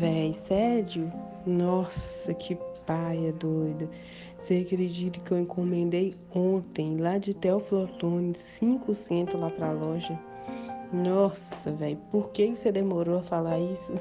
véi, sério? Nossa, que paia doida. Você acredita que eu encomendei ontem, lá de Teoflotone, 5 centos lá pra loja? Nossa, velho, por que você demorou a falar isso?